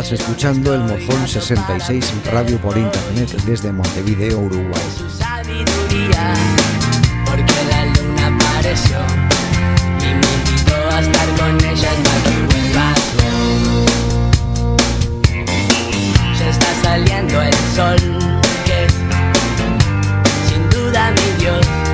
Estás escuchando el Mojón 66 Radio por Internet desde Montevideo, Uruguay. está saliendo el sol, que sin duda mi Dios.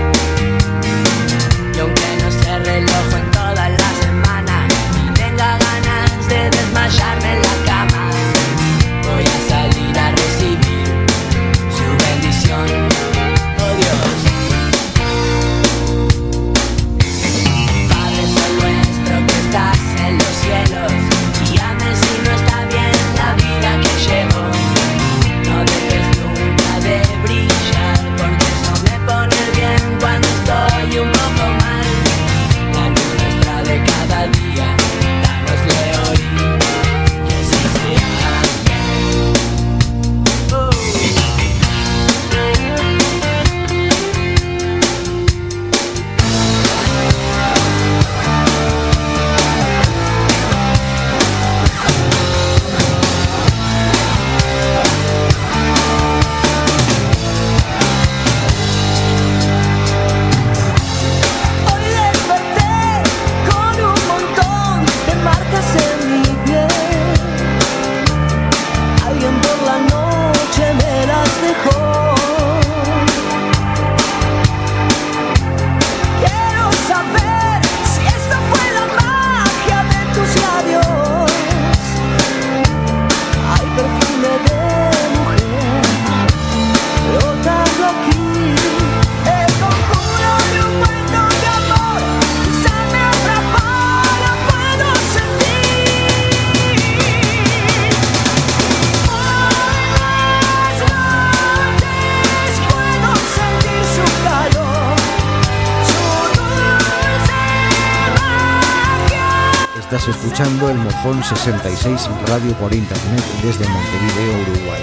Estás escuchando el Mojón 66 Radio por Internet desde Montevideo, Uruguay.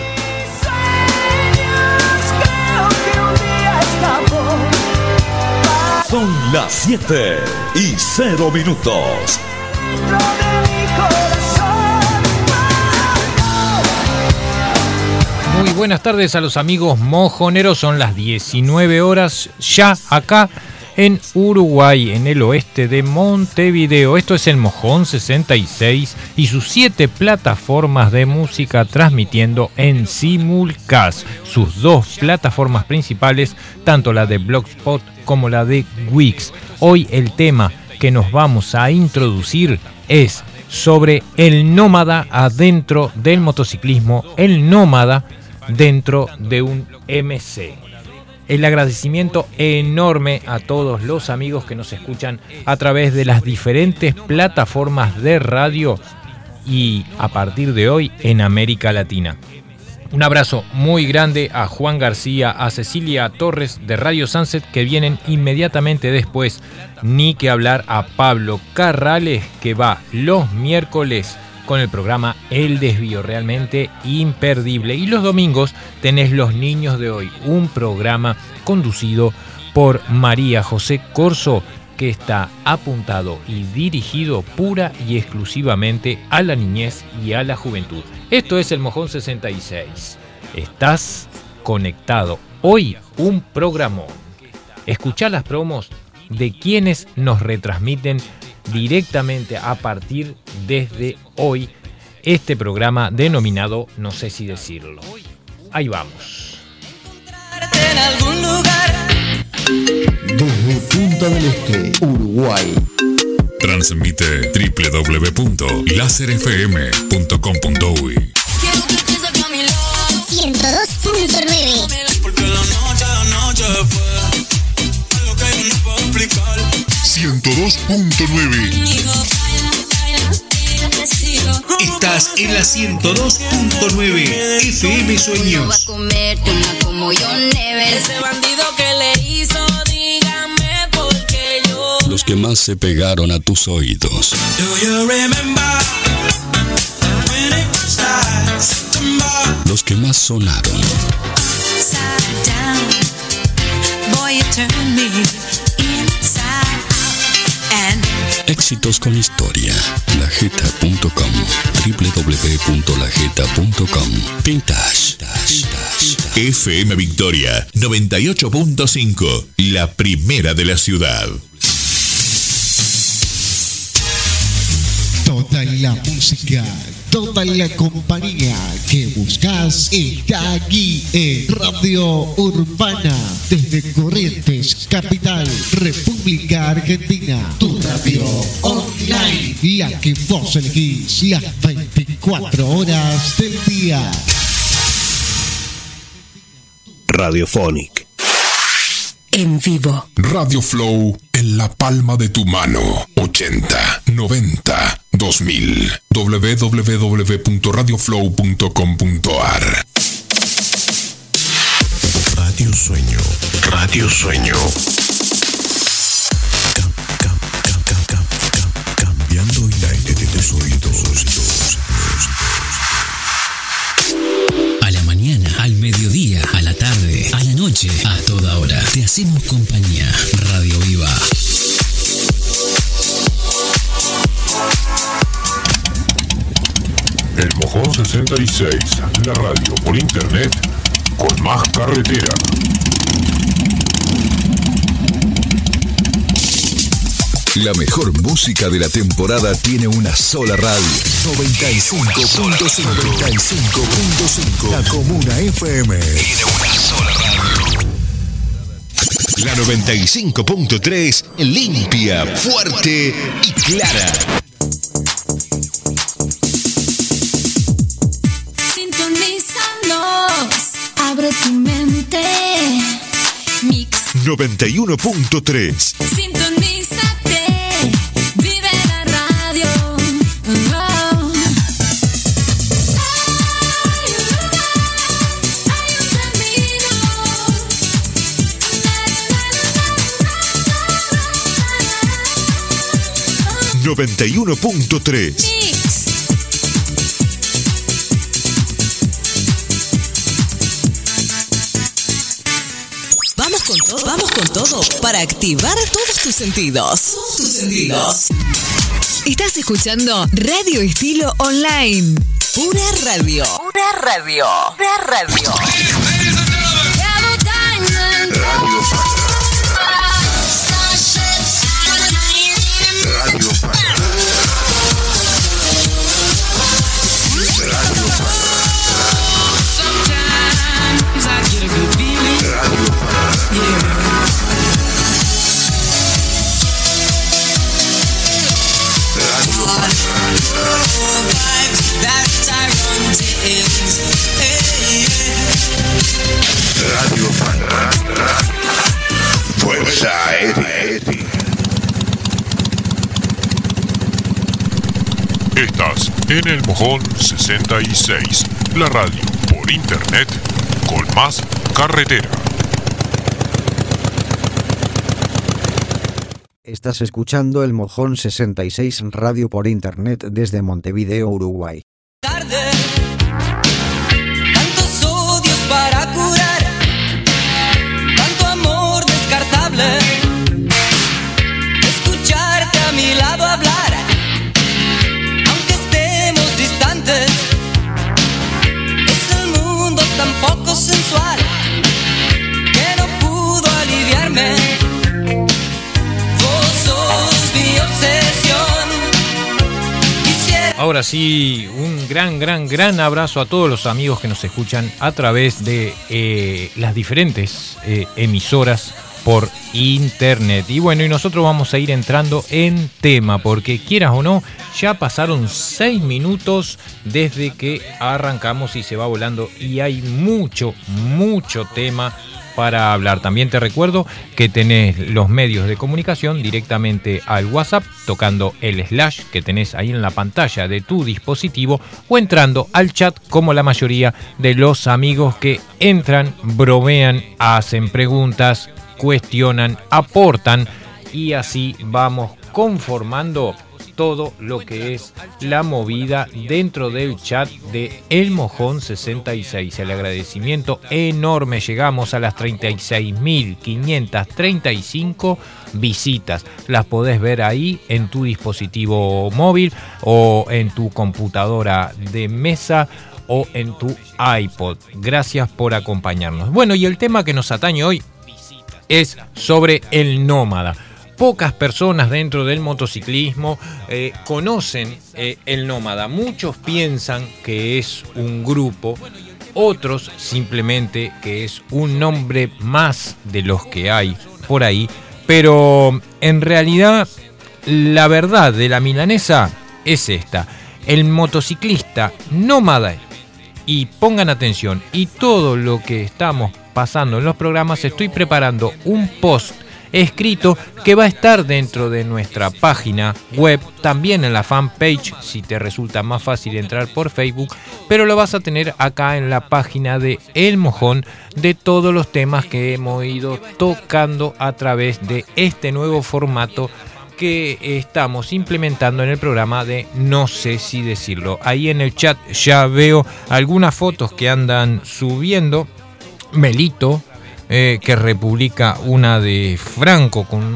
Son las 7 y 0 minutos. Muy buenas tardes a los amigos mojoneros, son las 19 horas ya acá en Uruguay, en el oeste de Montevideo. Esto es el Mojón 66 y sus siete plataformas de música transmitiendo en simulcast. Sus dos plataformas principales, tanto la de Blogspot como la de Wix. Hoy el tema que nos vamos a introducir es sobre el nómada adentro del motociclismo, el nómada dentro de un MC. El agradecimiento enorme a todos los amigos que nos escuchan a través de las diferentes plataformas de radio y a partir de hoy en América Latina. Un abrazo muy grande a Juan García, a Cecilia Torres de Radio Sunset que vienen inmediatamente después, ni que hablar a Pablo Carrales que va los miércoles con el programa El Desvío, realmente imperdible. Y los domingos tenés Los Niños de Hoy, un programa conducido por María José Corso que está apuntado y dirigido pura y exclusivamente a la niñez y a la juventud. Esto es el Mojón 66. Estás conectado. Hoy un programón. Escuchá las promos de quienes nos retransmiten directamente a partir desde hoy este programa denominado No sé si decirlo. Ahí vamos. en algún lugar. Desde Punta del Este, Uruguay. Transmite www.laserfm.com.uy 102.9 Porque la noche, la noche fue algo que yo no puedo explicar. 102.9 Estás en la 102.9 FM Va a Sueños. comerte una como yo never Ese bandido que le hizo, dígame por qué yo. Los que más se pegaron a tus oídos. Do you. Los que más sonaron. Down Boy you turn me Éxitos con historia. Lajeta.com. www.lajeta.com. Vintage. FM Victoria 98.5, la primera de la ciudad. Toda la música, toda la compañía que buscas está aquí en Radio Urbana, desde Corrientes, Capital, República Argentina. Tu radio online, la que vos elegís las 24 horas del día. Radiophonic. En vivo. Radio Flow en la palma de tu mano. 80, 90, 2000. www.radioflow.com.ar Radio Sueño. Radio Sueño. Cam- cam- cam- cam- cam- cam- Cambiando el aire de tus oídos. A la mañana, al mediodía, a la tarde, a la noche, a toda hora. Te hacemos compañía. Radio Viva. El Mojón 66, la radio por internet con más carretera. La mejor música de la temporada tiene una sola radio. 95.5. 95.5. La Comuna FM. Tiene una sola radio. La 95.3, limpia, fuerte y clara. 91.3. Sintonízate, vive la radio. Oh. Noventa y uno punto tres. Todo, para activar todos tus sentidos. Todos tus sentidos. Estás escuchando Radio Estilo Online. Pura radio. Pura radio. Pura radio. El Mojón 66, la radio por internet con más carretera. Estás escuchando el Mojón 66 Radio por Internet desde Montevideo, Uruguay. Tarde. Ahora sí, un gran, gran, gran abrazo a todos los amigos que nos escuchan a través de eh, las diferentes eh, emisoras por internet. Y bueno, y nosotros vamos a ir entrando en tema, porque quieras o no, ya pasaron seis minutos desde que arrancamos y se va volando y hay mucho, mucho tema para hablar. También te recuerdo que tenés los medios de comunicación directamente al WhatsApp tocando el slash que tenés ahí en la pantalla de tu dispositivo o entrando al chat como la mayoría de los amigos que entran, bromean, hacen preguntas, cuestionan, aportan y así vamos conformando todo lo que es la movida dentro del chat de El Mojón 66. El agradecimiento enorme, llegamos a las 36.535 visitas. Las podés ver ahí en tu dispositivo móvil o en tu computadora de mesa o en tu iPod. Gracias por acompañarnos. Bueno, y el tema que nos atañe hoy es sobre el nómada. Pocas personas dentro del motociclismo eh, conocen eh, el nómada. Muchos piensan que es un grupo, otros simplemente que es un nombre más de los que hay por ahí. Pero en realidad la verdad de la milanesa es esta. El motociclista nómada y pongan atención, y todo lo que estamos pasando en los programas, estoy preparando un post escrito que va a estar dentro de nuestra página web, también en la fanpage, si te resulta más fácil entrar por Facebook, pero lo vas a tener acá en la página de El Mojón de todos los temas que hemos ido tocando a través de este nuevo formato que estamos implementando en el programa de no sé si decirlo. Ahí en el chat ya veo algunas fotos que andan subiendo. Melito, eh, que republica una de Franco con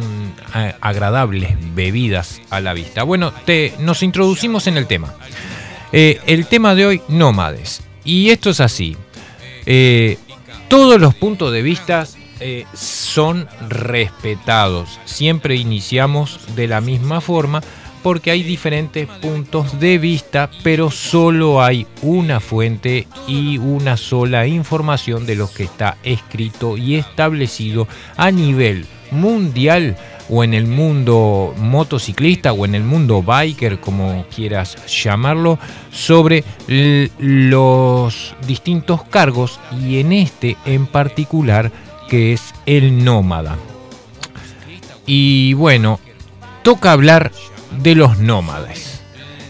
eh, agradables bebidas a la vista. Bueno, te, nos introducimos en el tema. Eh, el tema de hoy, nómades. Y esto es así. Eh, todos los puntos de vista son respetados. Siempre iniciamos de la misma forma porque hay diferentes puntos de vista, pero solo hay una fuente y una sola información de lo que está escrito y establecido a nivel mundial o en el mundo motociclista o en el mundo biker, como quieras llamarlo, sobre los distintos cargos y en este en particular que es el nómada. Y bueno, toca hablar de los nómades.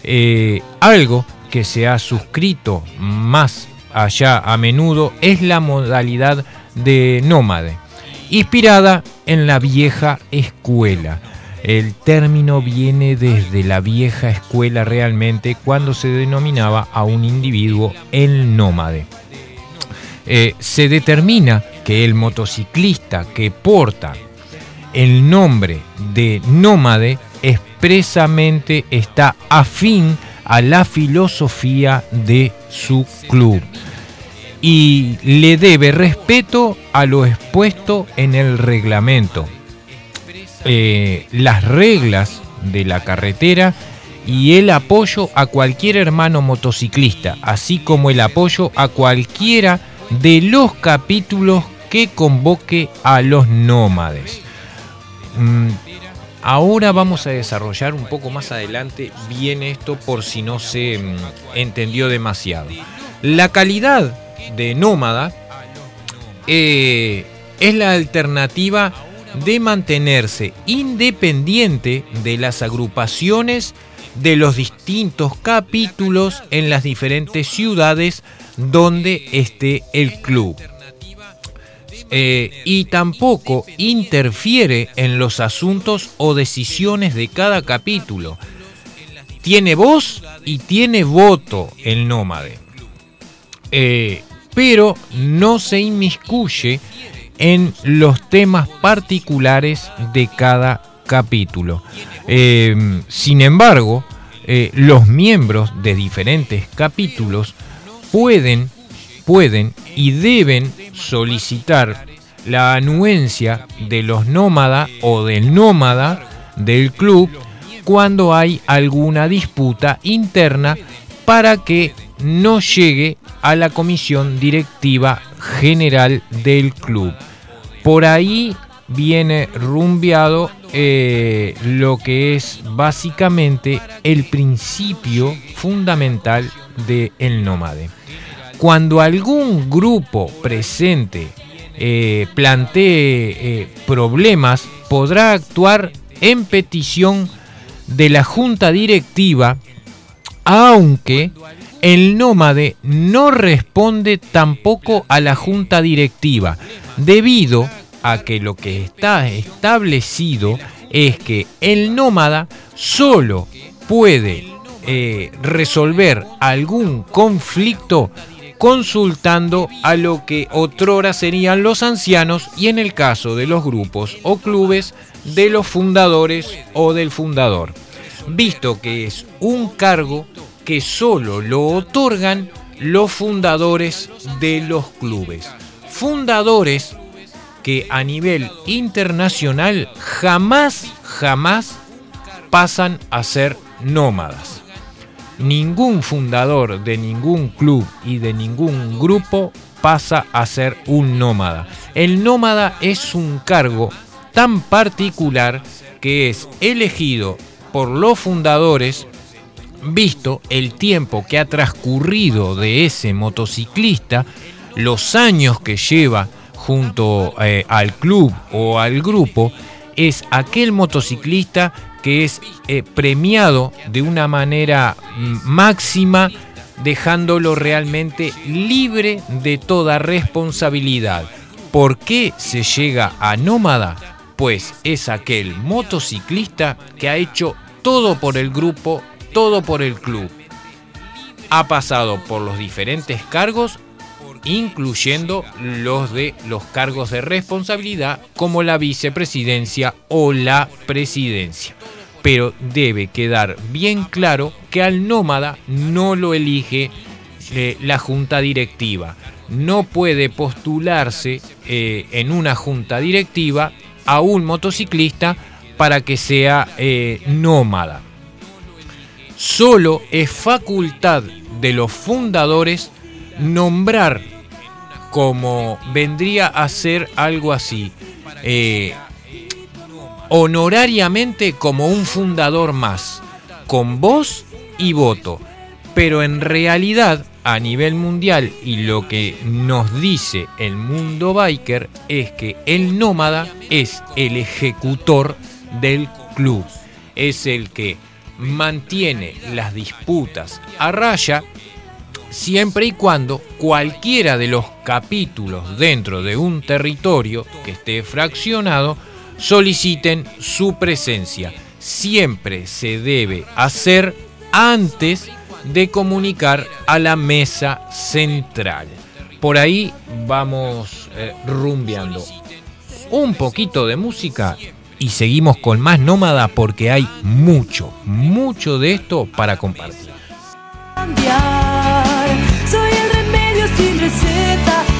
Eh, algo que se ha suscrito más allá a menudo es la modalidad de nómade, inspirada en la vieja escuela. El término viene desde la vieja escuela realmente cuando se denominaba a un individuo el nómade. Eh, se determina que el motociclista que porta el nombre de nómade expresamente está afín a la filosofía de su club y le debe respeto a lo expuesto en el reglamento, eh, las reglas de la carretera y el apoyo a cualquier hermano motociclista, así como el apoyo a cualquiera de los capítulos que convoque a los nómades. Mm, Ahora vamos a desarrollar un poco más adelante bien esto por si no se mm, entendió demasiado. La calidad de nómada eh, es la alternativa de mantenerse independiente de las agrupaciones de los distintos capítulos en las diferentes ciudades donde esté el club. Eh, y tampoco interfiere en los asuntos o decisiones de cada capítulo. Tiene voz y tiene voto el nómade. Eh, pero no se inmiscuye en los temas particulares de cada capítulo. Eh, sin embargo, los miembros de diferentes capítulos pueden, pueden y deben solicitar la anuencia de los nómada o del nómada del club cuando hay alguna disputa interna para que no llegue a la comisión directiva general del club. Por ahí viene rumbeado eh, lo que es básicamente el principio fundamental del nómade. Cuando algún grupo presente eh, plantee eh, problemas, podrá actuar en petición de la junta directiva, aunque el nómade no responde tampoco a la junta directiva, debido a que lo que está establecido es que el nómada solo puede eh, resolver algún conflicto consultando a lo que otrora serían los ancianos y en el caso de los grupos o clubes de los fundadores o del fundador, visto que es un cargo que solo lo otorgan los fundadores de los clubes. Fundadores que a nivel internacional jamás, jamás pasan a ser nómadas. Ningún fundador de ningún club y de ningún grupo pasa a ser un nómada. El nómada es un cargo tan particular que es elegido por los fundadores visto el tiempo que ha transcurrido de ese motociclista, los años que lleva junto eh, al club o al grupo, es aquel motociclista que es eh, premiado de una manera mm, máxima, dejándolo realmente libre de toda responsabilidad. ¿Por qué se llega a nómada? Pues es aquel motociclista que ha hecho todo por el grupo, todo por el club. Ha pasado por los diferentes cargos, incluyendo los de los cargos de responsabilidad como la vicepresidencia o la presidencia. Pero debe quedar bien claro que al nómada no lo elige eh, la junta directiva. No puede postularse eh, en una junta directiva a un motociclista para que sea eh, nómada. Solo es facultad de los fundadores nombrar como vendría a ser algo así, eh, honorariamente como un fundador más, con voz y voto. Pero en realidad, a nivel mundial, y lo que nos dice el mundo biker es que el nómada es el ejecutor del club. Es el que mantiene las disputas a raya siempre y cuando cualquiera de los capítulos dentro de un territorio que esté fraccionado soliciten su presencia. Siempre se debe hacer antes de comunicar a la mesa central. Por ahí vamos eh, rumbeando. Un poquito de música y seguimos con más nómada porque hay mucho, mucho de esto para compartir. necessita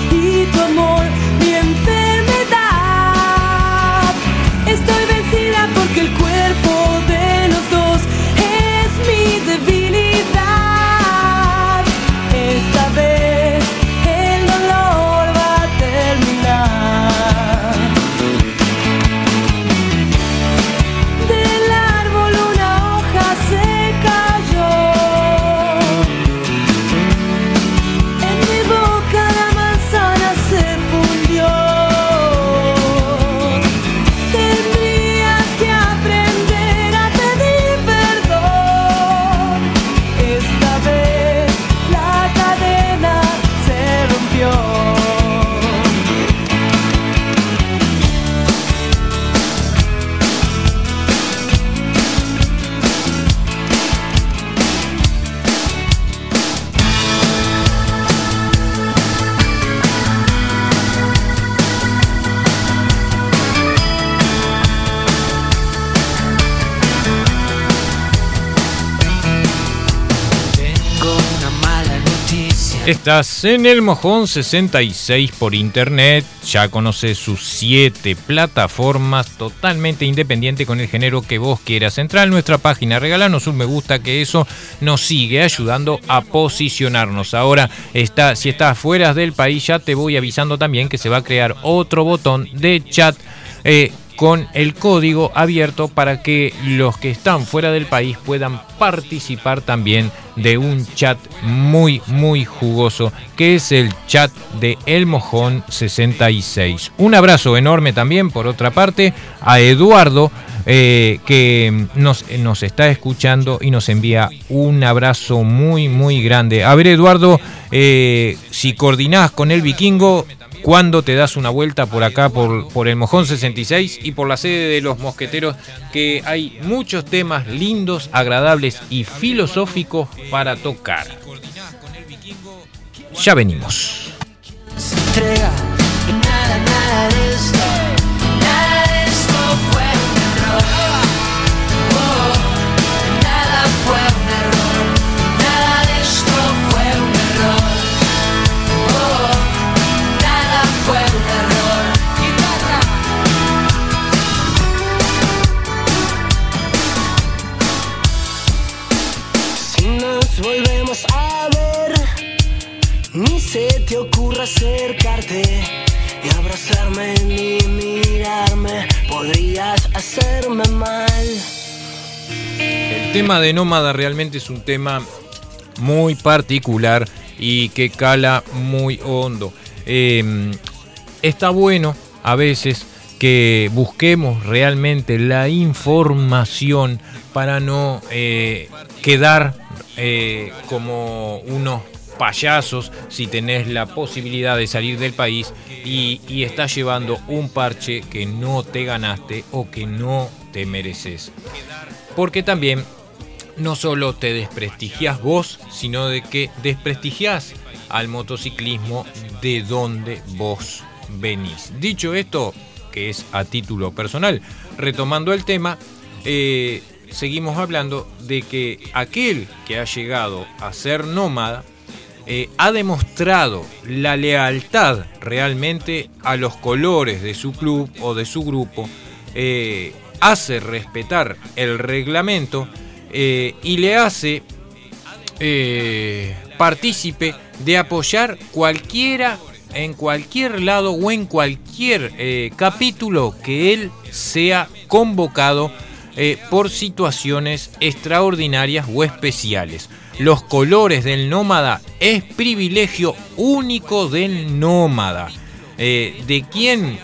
Estás en el Mojón 66 por internet, ya conoces sus 7 plataformas totalmente independiente con el género que vos quieras. Entra en nuestra página, regalanos un me gusta que eso nos sigue ayudando a posicionarnos. Ahora, está, si estás fuera del país, ya te voy avisando también que se va a crear otro botón de chat. eh, con el código abierto para que los que están fuera del país puedan participar también de un chat muy muy jugoso que es el chat de El Mojón 66. Un abrazo enorme también por otra parte a Eduardo eh, que nos, nos está escuchando y nos envía un abrazo muy muy grande. A ver Eduardo, eh, si coordinás con el vikingo, cuando te das una vuelta por acá, por, el Mojón 66 y por la sede de los Mosqueteros, que hay muchos temas lindos, agradables y filosóficos para tocar. Ya venimos. Tema de Nómada realmente es un tema muy particular y que cala muy hondo. Eh, está bueno a veces que busquemos realmente la información para no eh, quedar eh, como unos payasos si tenés la posibilidad de salir del país y, y estás llevando un parche que no te ganaste o que no te mereces. Porque también no solo te desprestigias vos, sino de que desprestigias al motociclismo de donde vos venís. Dicho esto, que es a título personal, retomando el tema, eh, seguimos hablando de que aquel que ha llegado a ser nómada eh, ha demostrado la lealtad realmente a los colores de su club o de su grupo, eh, hace respetar el reglamento eh, y le hace eh, partícipe de apoyar cualquiera en cualquier lado o en cualquier eh, capítulo que él sea convocado por situaciones extraordinarias o especiales. Los colores del nómada es privilegio único del nómada. De quién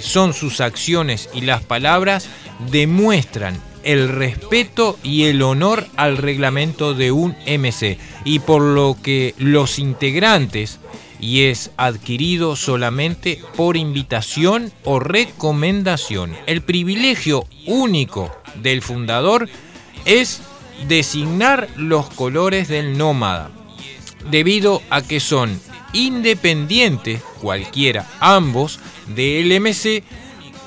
son sus acciones y las palabras demuestran el respeto y el honor al reglamento de un MC y por lo que los integrantes y es adquirido solamente por invitación o recomendación. El privilegio único del fundador es designar los colores del nómada, debido a que son independientes, cualquiera, ambos, del MC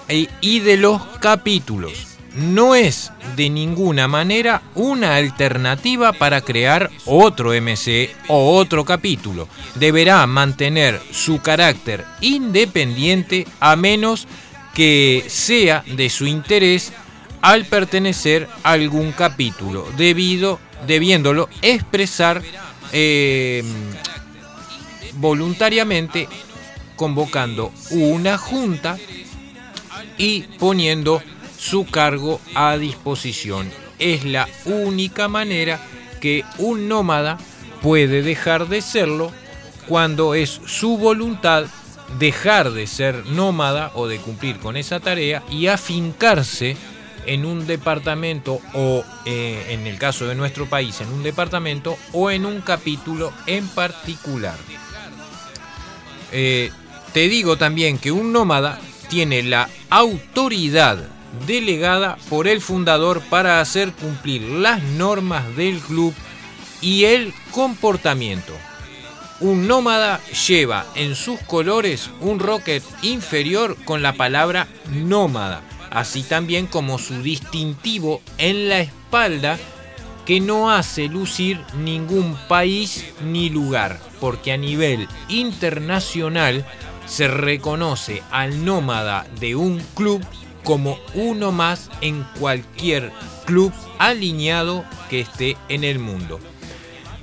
e- y de los capítulos. No es de ninguna manera una alternativa para crear otro MC o otro capítulo. Deberá mantener su carácter independiente a menos que sea de su interés al pertenecer a algún capítulo, debido, debiéndolo expresar eh, voluntariamente convocando una junta y poniendo su cargo a disposición. Es la única manera que un nómada puede dejar de serlo cuando es su voluntad dejar de ser nómada o de cumplir con esa tarea y afincarse en un departamento o eh, en el caso de nuestro país en un departamento o en un capítulo en particular. Eh, te digo también que un nómada tiene la autoridad delegada por el fundador para hacer cumplir las normas del club y el comportamiento. Un nómada lleva en sus colores un rocket inferior con la palabra nómada, así también como su distintivo en la espalda que no hace lucir ningún país ni lugar, porque a nivel internacional se reconoce al nómada de un club como uno más en cualquier club alineado que esté en el mundo.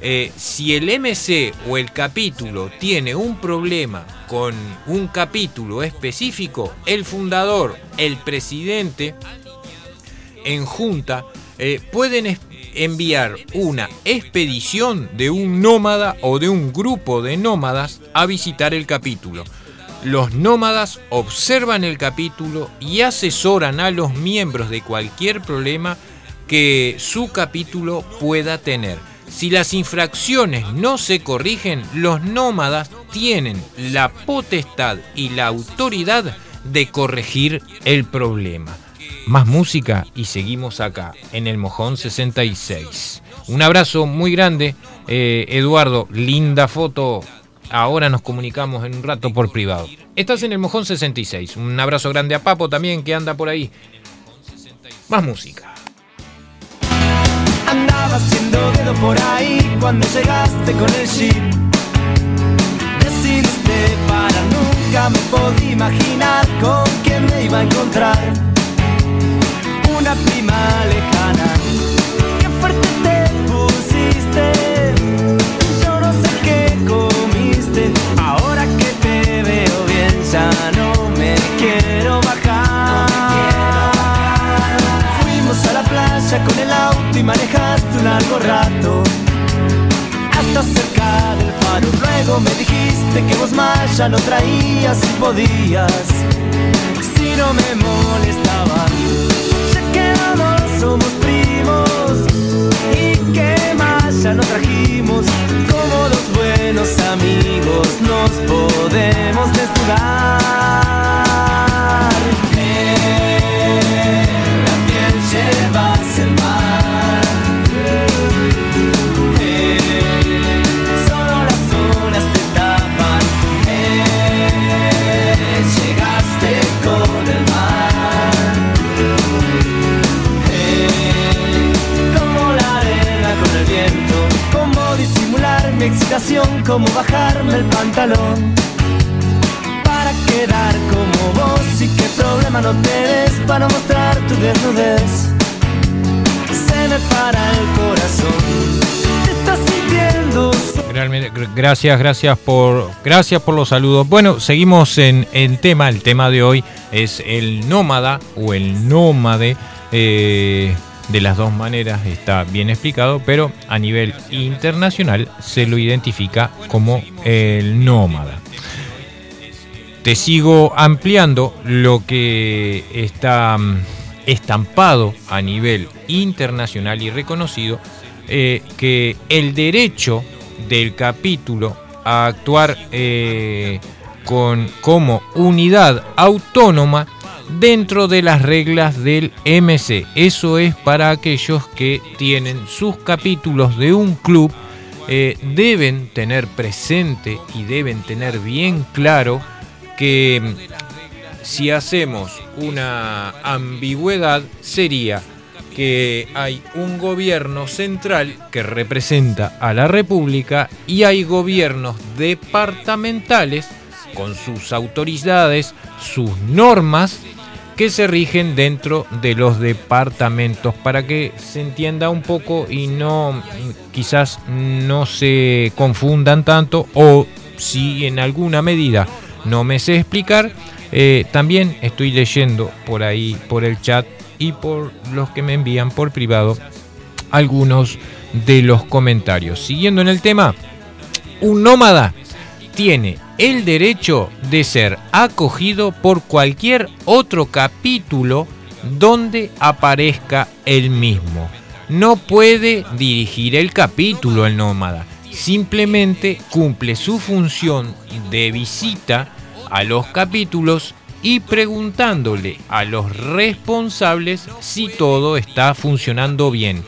Eh, si el MC o el capítulo tiene un problema con un capítulo específico, el fundador, el presidente, en junta, eh, pueden enviar una expedición de un nómada o de un grupo de nómadas a visitar el capítulo. Los nómadas observan el capítulo y asesoran a los miembros de cualquier problema que su capítulo pueda tener. Si las infracciones no se corrigen, los nómadas tienen la potestad y la autoridad de corregir el problema. Más música y seguimos acá en el Mojón 66. Un abrazo muy grande, eh, Eduardo, linda foto. Ahora nos comunicamos en un rato por privado. Estás en el Mojón 66. Un abrazo grande a Papo también que anda por ahí. Más música. Andaba haciendo dedo por ahí cuando llegaste con el jeep. Decidiste para nunca me podía imaginar con quién me iba a encontrar. Una prima lejana. Qué fuerte te pusiste. Yo no sé qué comiste. Ya no me quiero bajar. Fuimos a la playa con el auto y manejaste un largo rato hasta cerca del faro. Luego me dijiste que vos más ya no traías si podías, si no me molestaba. Ya no trajimos. Como los buenos amigos nos podemos desnudar. Cómo bajarme el pantalón. Para quedar como vos y qué problema no tenés para mostrar tu desnudez. Se me para el corazón. Te estás sintiendo gracias, gracias por, gracias por los saludos. Bueno, seguimos en, en tema. El tema de hoy es el nómada o el nómade. eh, de las dos maneras está bien explicado, pero a nivel internacional se lo identifica como el nómada. Te sigo ampliando lo que está mm, estampado a nivel internacional y reconocido, eh, que el derecho del capítulo a actuar eh, con, como unidad autónoma dentro de las reglas del MC. Eso es para aquellos que tienen sus capítulos de un club, eh, deben tener presente y deben tener bien claro que mm, si hacemos una ambigüedad sería que hay un gobierno central que representa a la República y hay gobiernos departamentales con sus autoridades, sus normas que se rigen dentro de los departamentos. Para que se entienda un poco y no quizás no se confundan tanto o si en alguna medida no me sé explicar eh, también estoy leyendo por ahí por el chat y por los que me envían por privado algunos de los comentarios. Siguiendo en el tema un nómada tiene el derecho de ser acogido por cualquier otro capítulo donde aparezca el mismo. No puede dirigir el capítulo el nómada, simplemente cumple su función de visita a los capítulos y preguntándole a los responsables si todo está funcionando bien.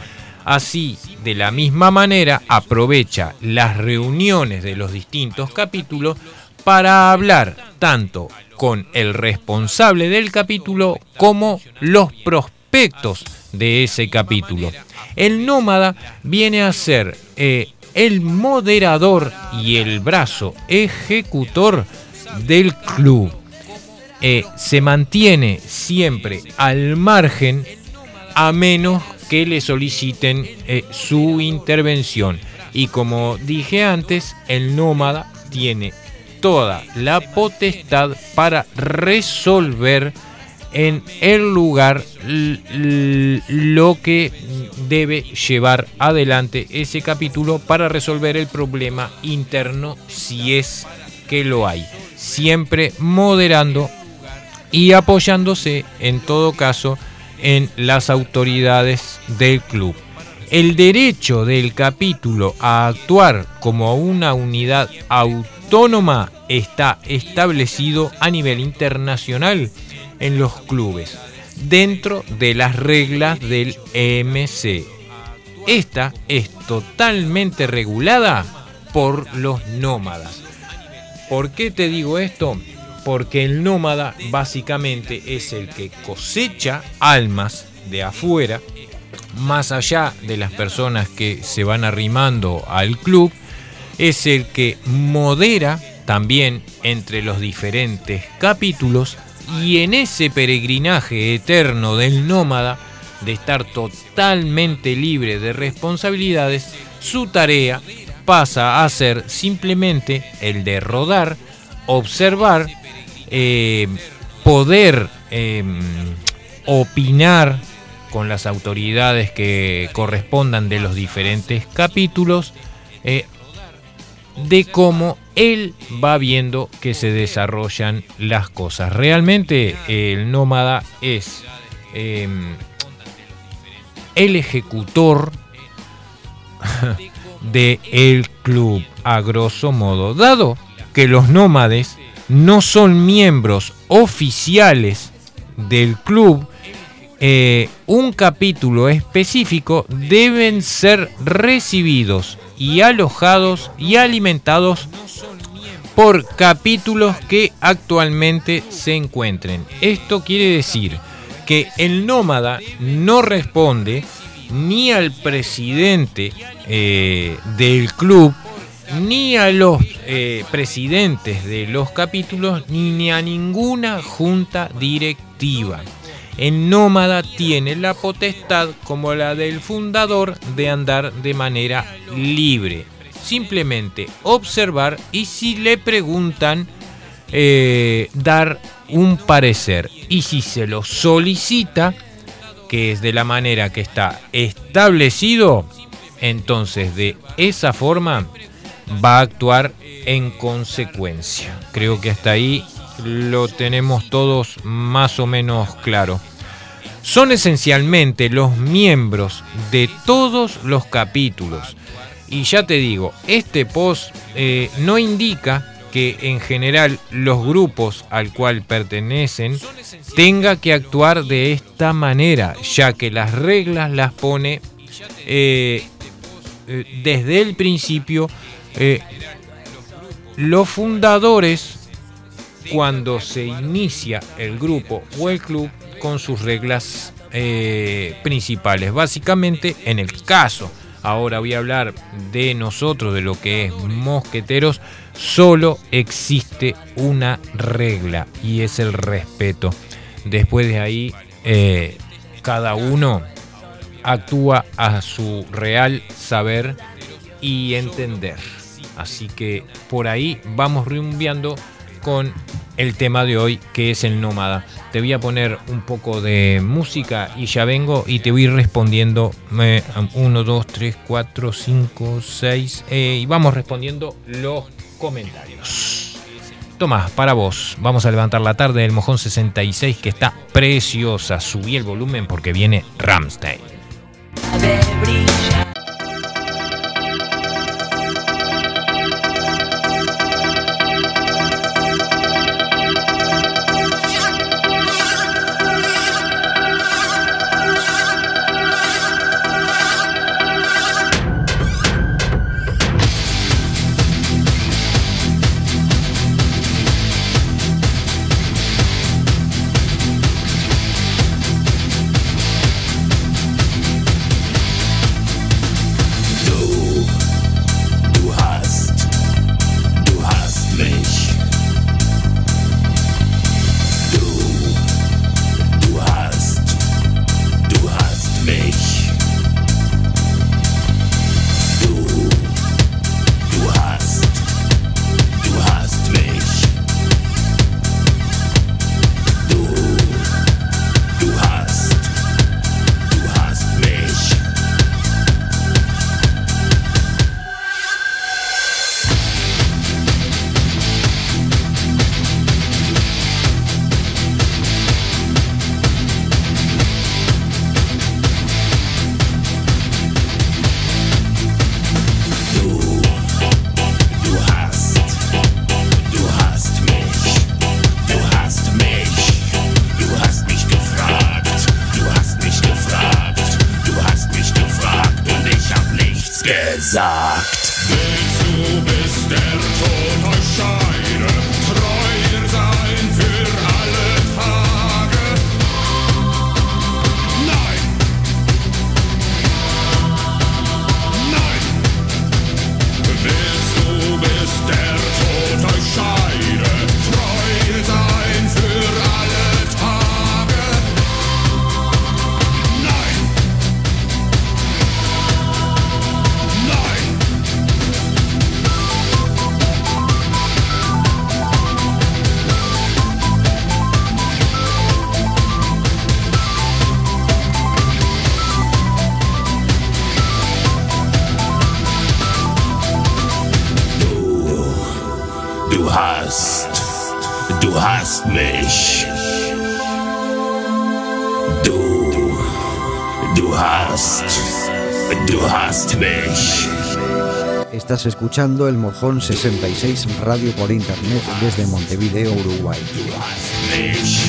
Así, de la misma manera, aprovecha las reuniones de los distintos capítulos para hablar tanto con el responsable del capítulo como los prospectos de ese capítulo. El nómada viene a ser eh, el moderador y el brazo ejecutor del club. Eh, se mantiene siempre al margen a menos que le soliciten eh, su intervención. Y como dije antes, el nómada tiene toda la potestad para resolver en el lugar lo que debe llevar adelante ese capítulo para resolver el problema interno si es que lo hay. Siempre moderando y apoyándose en todo caso en las autoridades del club. El derecho del capítulo a actuar como una unidad autónoma está establecido a nivel internacional en los clubes, dentro de las reglas del EMC. Esta es totalmente regulada por los nómadas. ¿Por qué te digo esto? Porque el nómada básicamente es el que cosecha almas de afuera, más allá de las personas que se van arrimando al club, es el que modera también entre los diferentes capítulos y en ese peregrinaje eterno del nómada, de estar totalmente libre de responsabilidades, su tarea pasa a ser simplemente el de rodar, observar, eh, poder eh, opinar con las autoridades que correspondan de los diferentes capítulos, eh, de cómo él va viendo que se desarrollan las cosas. Realmente el nómada es eh, el ejecutor de el club, a grosso modo, dado que los nómades no son miembros oficiales del club, eh, un capítulo específico deben ser recibidos y alojados y alimentados por capítulos que actualmente se encuentren. Esto quiere decir que el nómada no responde ni al presidente eh, del club, ni a los eh, presidentes de los capítulos, ni a ninguna junta directiva. El nómada tiene la potestad, como la del fundador, de andar de manera libre. Simplemente observar y si le preguntan, eh, dar un parecer. Y si se lo solicita, que es de la manera que está establecido, entonces de esa forma va a actuar en consecuencia. Creo que hasta ahí lo tenemos todos más o menos claro. Son esencialmente los miembros de todos los capítulos. Y ya te digo, este post eh, no indica que en general los grupos al cual pertenecen tenga que actuar de esta manera, ya que las reglas las pone eh, eh, desde el principio eh, los fundadores cuando se inicia el grupo o el club con sus reglas eh, principales. Básicamente, en el caso, ahora voy a hablar de nosotros, de lo que es mosqueteros, solo existe una regla y es el respeto. Después de ahí, eh, cada uno actúa a su real saber y entender. Así que por ahí vamos rumbeando con el tema de hoy que es el nómada. Te voy a poner un poco de música y ya vengo y te voy respondiendo 1, 2, 3, 4, 5, 6 y vamos respondiendo los comentarios. Tomás, para vos, vamos a levantar la tarde del Mojón 66 que está preciosa. Subí el volumen porque viene Ramstein. Du hast mich. Du, du hast, du hast mich. Estás escuchando el Mojón 66 Radio por Internet desde Montevideo, Uruguay. Mich,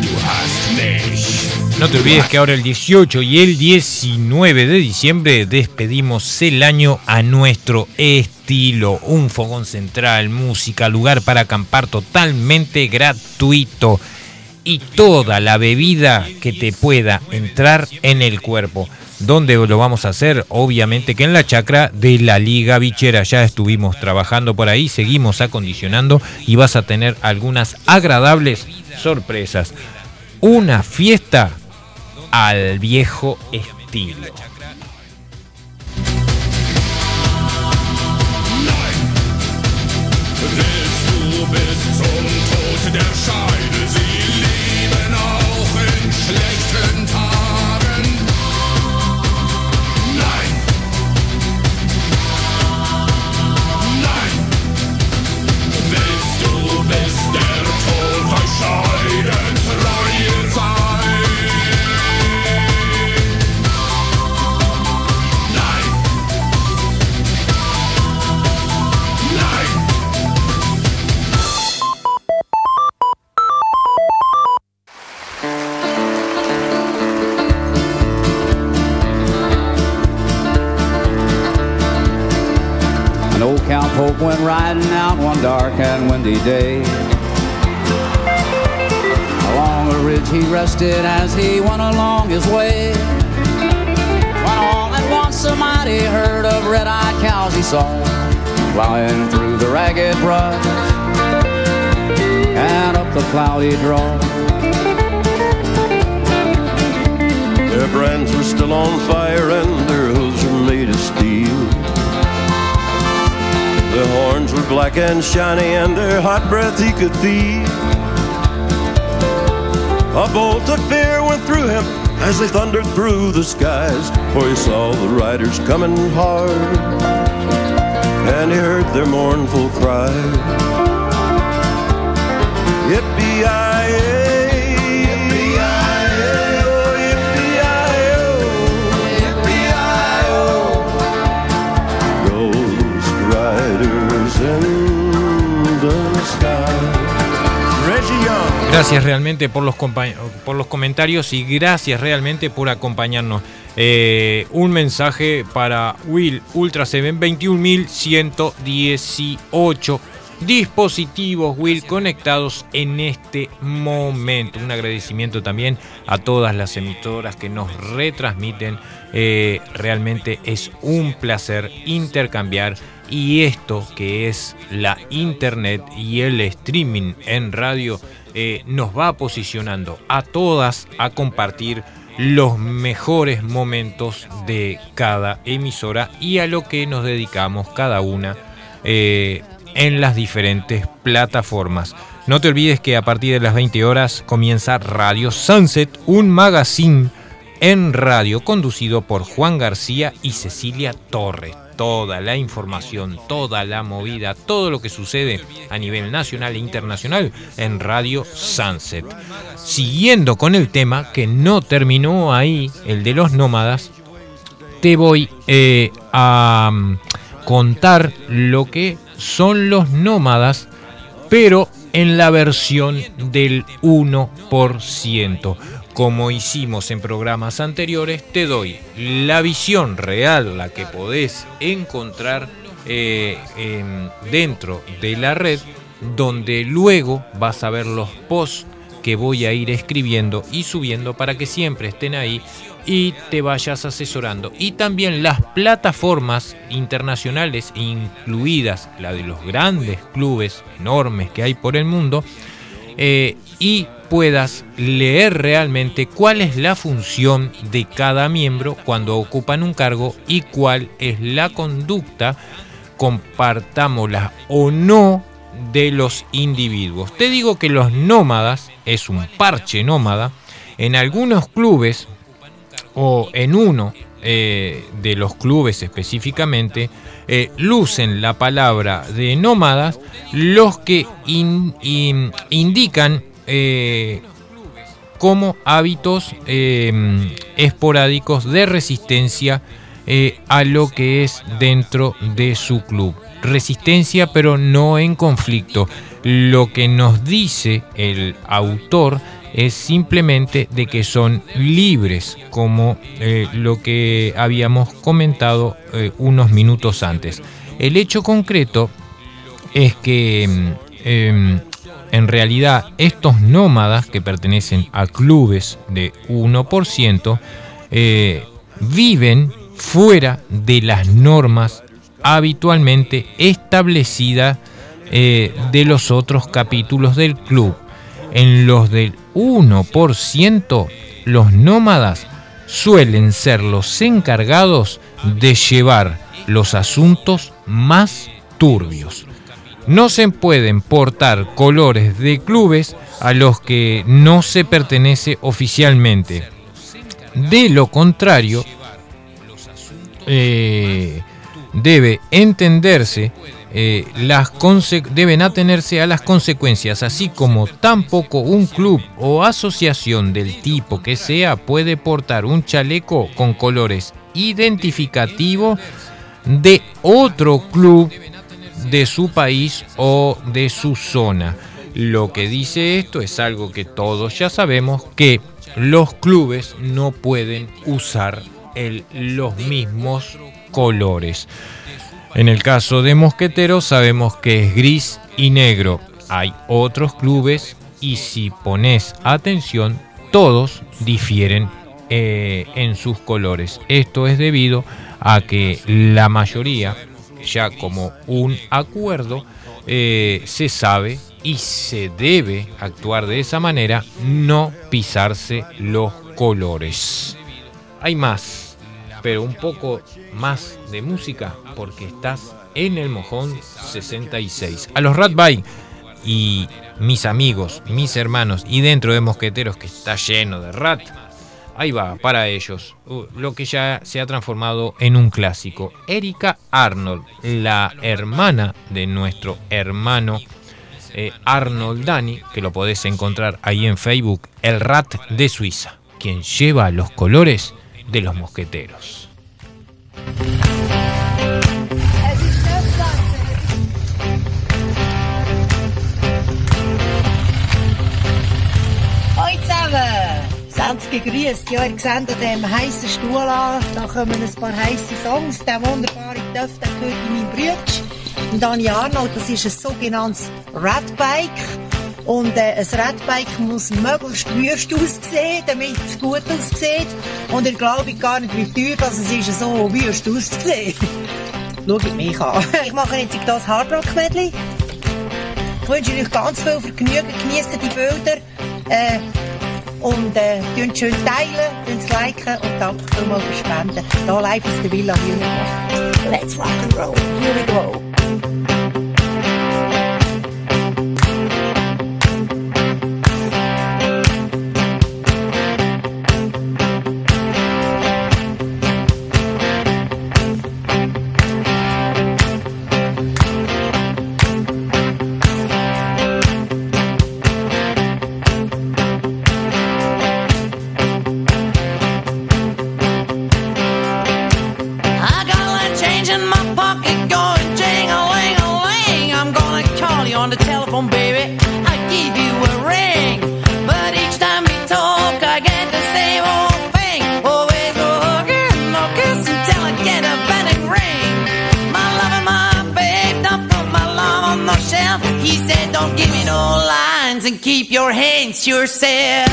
du hast mich. No te olvides que ahora el 18 y el 19 de diciembre despedimos el año a nuestro estilo. Un fogón central, música, lugar para acampar totalmente gratuito. Y toda la bebida que te pueda entrar en el cuerpo. ¿Dónde lo vamos a hacer? Obviamente que en la chacra de la Liga Bichera. Ya estuvimos trabajando por ahí, seguimos acondicionando y vas a tener algunas agradables sorpresas. Una fiesta al viejo estilo. bist zum Tod der Schei. Went riding out one dark and windy day. Along a ridge he rested as he went along his way. When all at once a mighty herd of red-eyed cows he saw flying through the ragged brush and up the cloudy draw. Their brands were still on fire and their hooves were made of steel. Their horns were black and shiny and their hot breath he could feel. A bolt of fear went through him as they thundered through the skies, for he saw the riders coming hard and he heard their mournful cry. Yippee-yi-yay, Gracias realmente por los, por los comentarios y gracias realmente por acompañarnos. Eh, un mensaje para Will Ultra 7 21118 dispositivos Will conectados en este momento. Un agradecimiento también a todas las emisoras que nos retransmiten. Eh, realmente es un placer intercambiar y esto que es la internet y el streaming en radio eh, nos va posicionando a todas a compartir los mejores momentos de cada emisora y a lo que nos dedicamos cada una eh, en las diferentes plataformas. No te olvides que a partir de las 20 horas comienza Radio Sunset, un magazine en radio conducido por Juan García y Cecilia Torres. Toda la información, toda la movida, todo lo que sucede a nivel nacional e internacional en Radio Sunset. Siguiendo con el tema que no terminó ahí, el de los nómadas, te voy eh, a mm, contar lo que son los nómadas, pero en la versión del 1%. Como hicimos en programas anteriores, te doy la visión real, la que podés encontrar eh, en- dentro de la red, donde luego vas a ver los posts que voy a ir escribiendo y subiendo para que siempre estén ahí y te vayas asesorando. Y también las plataformas internacionales, incluidas la de los grandes clubes enormes que hay por el mundo, eh, y puedas leer realmente cuál es la función de cada miembro cuando ocupan un cargo y cuál es la conducta, compartámosla o no, de los individuos. Te digo que los nómadas, es un parche nómada, en algunos clubes o en uno eh, de los clubes específicamente, eh, lucen la palabra de nómadas los que in- in- indican eh, como hábitos eh, esporádicos de resistencia eh, a lo que es dentro de su club. Resistencia pero no en conflicto. Lo que nos dice el autor es simplemente de que son libres, como lo que habíamos comentado unos minutos antes. El hecho concreto es que mm, em, en realidad estos nómadas que pertenecen a clubes de 1% eh, viven fuera de las normas habitualmente establecidas eh, de los otros capítulos del club. En los del 1%, los nómadas suelen ser los encargados de llevar los asuntos más turbios. No se pueden portar colores de clubes a los que no se pertenece oficialmente. De lo contrario, eh, debe entenderse eh, las deben atenerse a las consecuencias, así como tampoco un club o asociación del tipo que sea puede portar un chaleco con colores identificativos de otro club de su país o de su zona. Lo que dice esto es algo que todos ya sabemos, que los clubes no pueden usar los mismos colores. En el caso de Mosqueteros sabemos que es gris y negro. Hay otros clubes y si pones atención, todos difieren eh, en sus colores. Esto es debido a que la mayoría, ya como un acuerdo, eh, se sabe y se debe actuar de esa manera, no pisarse los colores. Hay más, pero un poco más de música porque estás en el mojón 66. A los Rat Bike y mis amigos, mis hermanos y dentro de Mosqueteros que está lleno de rat. Ahí va, para ellos, uh, lo que ya se ha transformado en un clásico. Erika Arnold, la hermana de nuestro hermano eh, Arnold Dani, que lo podés encontrar ahí en Facebook, el rat de Suiza, quien lleva los colores de los mosqueteros. Seid gegrüßt. Ja, ihr seht an diesem heissen Stuhl an, da kommen ein paar heisse Songs. Der wunderbare Duft, der gehört in meinen Brütsch. Und Dani Arnold, das ist ein sogenanntes Radbike. Und äh, ein Radbike muss möglichst wüst aussehen, damit es gut aussieht. Und ihr glaubt gar nicht, wie teuer das es so wüst auszusehen. Schaut mich an. Ich mache jetzt das Hardrock-Medley. Ich wünsche euch ganz viel Vergnügen, genießt die Bilder äh, und äh, schön teilen, liken und danke vielmals für Spenden. Hier live aus der Villa Hühnerbach. Let's rock and roll. Here we go. pocket going jing a ling a ling. I'm gonna call you on the telephone, baby. I give you a ring, but each time we talk, I get the same old thing. Always a hooker, no kiss until I get a bending ring. My love and my babe, don't put my love on the shelf. He said, don't give me no lines and keep your hands to yourself.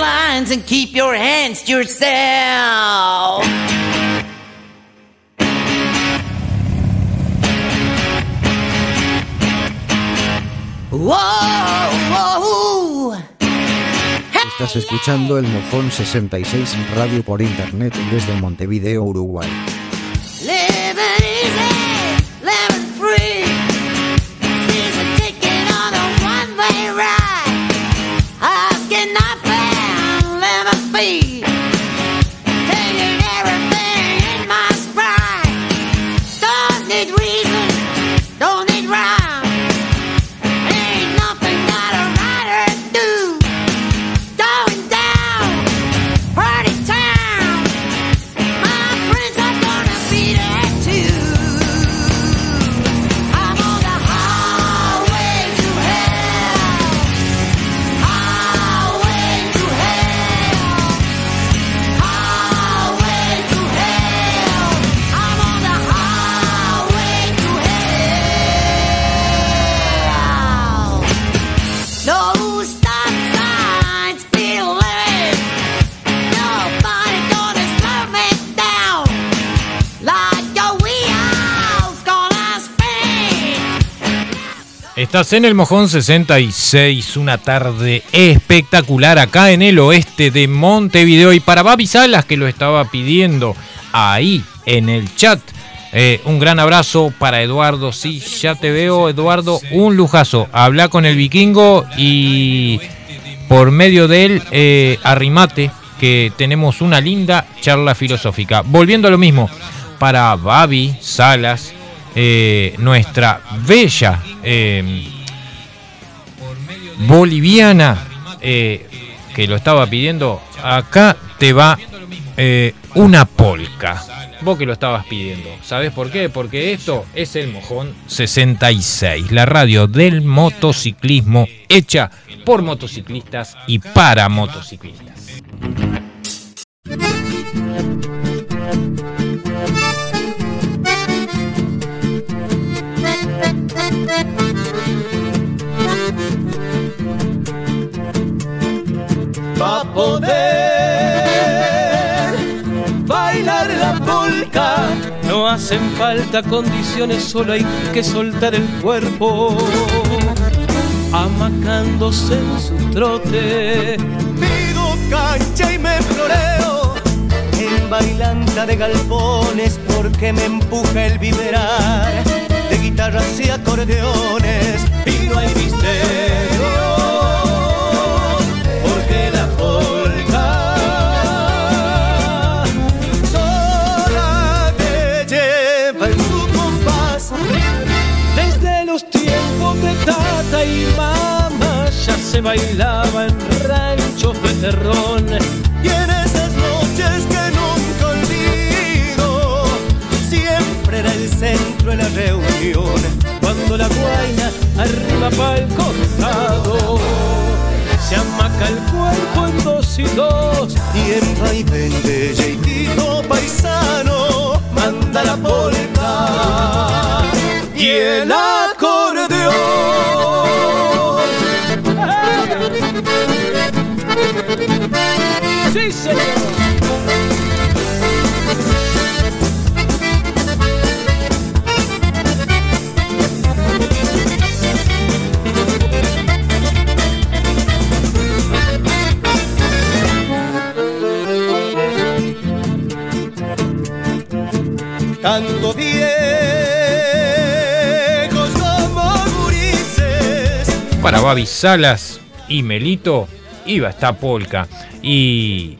Lines and keep your hands to yourself. Estás escuchando el Mojón 66 Radio por Internet desde Montevideo, Uruguay. Estás en el Mojón 66, una tarde espectacular acá en el oeste de Montevideo. Y para Babi Salas, que lo estaba pidiendo ahí en el chat, eh, un gran abrazo para Eduardo. Sí, ya te veo, Eduardo, un lujazo. Habla con el vikingo y por medio de él, eh, arrimate, que tenemos una linda charla filosófica. Volviendo a lo mismo, para Babi Salas, eh, nuestra bella eh, boliviana eh, que lo estaba pidiendo, acá te va eh, una polca. Vos que lo estabas pidiendo. ¿Sabés por qué? Porque esto es el Mojón 66, la radio del motociclismo hecha por motociclistas y para motociclistas. Pa' poder bailar la polca no hacen falta condiciones, solo hay que soltar el cuerpo. Amacándose en su trote, pido cancha y me floreo en bailanta de galpones porque me empuja el vibrar de guitarras y acordeones y no hay misterio porque la polca sola te lleva en su compás. Desde los tiempos de tata y mamá ya se bailaba en ranchos de terrón y en esas noches que nunca olvido siempre era el centro de la reunión cuando la guaina arriba pa'l costado se amaca el cuerpo en dos y dos y en vaivén de paisano manda la polka y el acordeón Sí, señor. Canto viejos como gurises. Para Babi Salas y Melito iba esta polka. Y